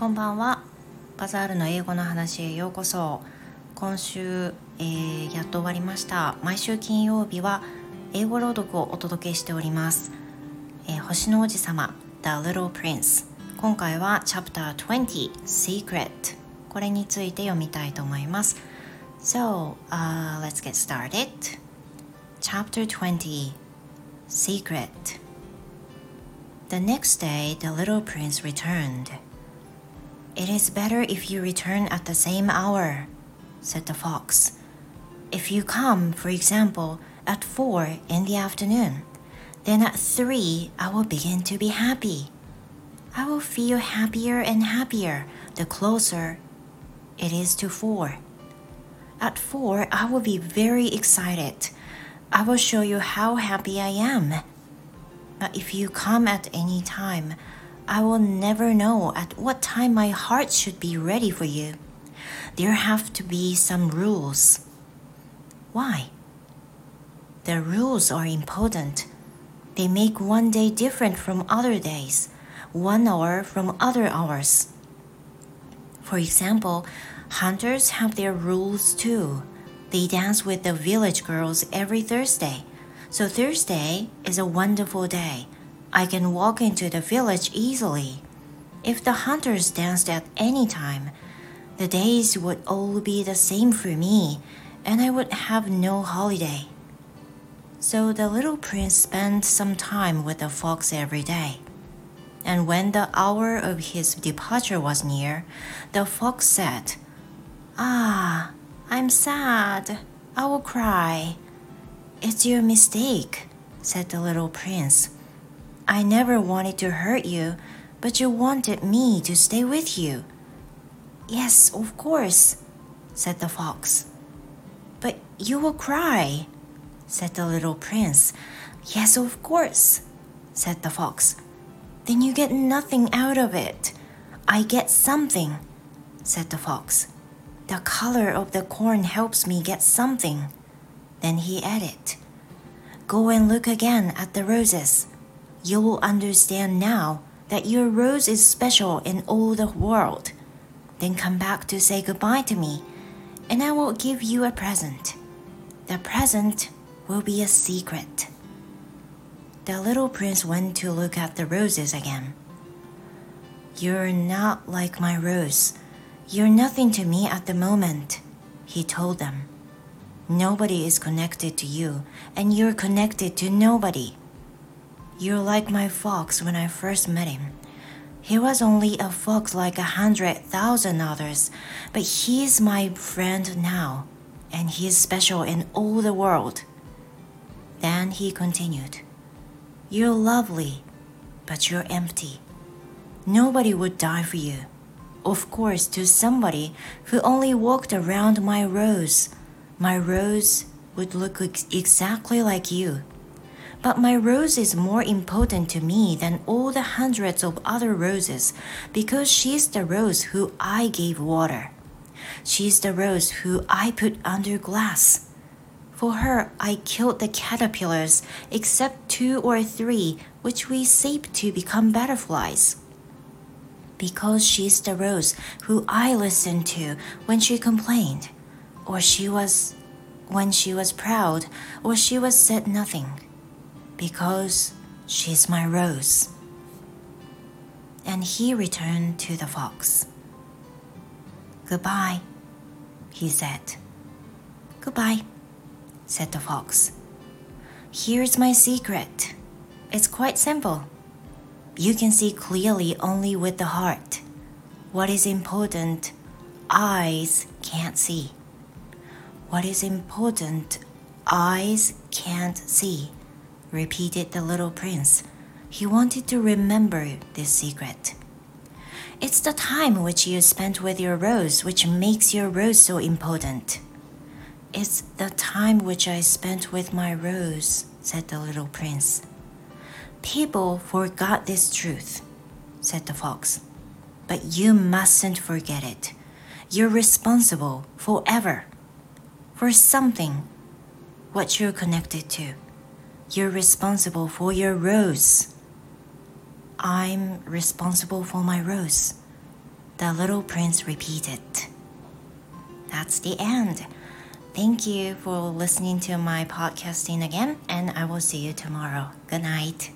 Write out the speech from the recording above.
こんばんはバザールの英語の話へようこそ今週、えー、やっと終わりました毎週金曜日は英語朗読をお届けしております、えー、星の王子様 The Little Prince 今回は Chapter 20 Secret これについて読みたいと思います So、uh, let's get started Chapter 20 Secret The next day the little prince returned It is better if you return at the same hour, said the fox. If you come, for example, at four in the afternoon, then at three I will begin to be happy. I will feel happier and happier the closer it is to four. At four, I will be very excited. I will show you how happy I am. But if you come at any time, I will never know at what time my heart should be ready for you. There have to be some rules. Why? The rules are important. They make one day different from other days, one hour from other hours. For example, hunters have their rules too. They dance with the village girls every Thursday. So Thursday is a wonderful day I can walk into the village easily. If the hunters danced at any time, the days would all be the same for me, and I would have no holiday. So the little prince spent some time with the fox every day. And when the hour of his departure was near, the fox said, Ah, I'm sad. I will cry. It's your mistake, said the little prince. I never wanted to hurt you, but you wanted me to stay with you. Yes, of course, said the fox. But you will cry, said the little prince. Yes, of course, said the fox. Then you get nothing out of it. I get something, said the fox. The color of the corn helps me get something. Then he added, Go and look again at the roses you will understand now that your rose is special in all the world. Then come back to say goodbye to me, and I will give you a present. The present will be a secret. The little prince went to look at the roses again. You're not like my rose. You're nothing to me at the moment, he told them. Nobody is connected to you, and you're connected to nobody. You're like my fox when I first met him. He was only a fox like a hundred thousand others, but he's my friend now, and he's special in all the world. Then he continued, You're lovely, but you're empty. Nobody would die for you. Of course, to somebody who only walked around my rose, my rose would look exactly like you. But my rose is more important to me than all the hundreds of other roses because she's the rose who I gave water. She's the rose who I put under glass. For her, I killed the caterpillars, except two or three, which we shape to become butterflies. Because she's the rose who I listened to when she complained, or she was when she was proud, or she was said nothing because she's my rose. And he returned to the fox. Goodbye, he said. Goodbye, said the fox. Here's my secret. It's quite simple. You can see clearly only with the heart. What is important, eyes can't see. What is important, eyes can't see repeated the little prince. He wanted to remember this secret. It's the time which you spent with your rose which makes your rose so important. It's the time which I spent with my rose, said the little prince. People forgot this truth, said the fox. But you mustn't forget it. You're responsible forever for something what you're connected to. You're responsible for your rose. I'm responsible for my rose. The little prince repeated. That's the end. Thank you for listening to my podcasting again, and I will see you tomorrow. Good night.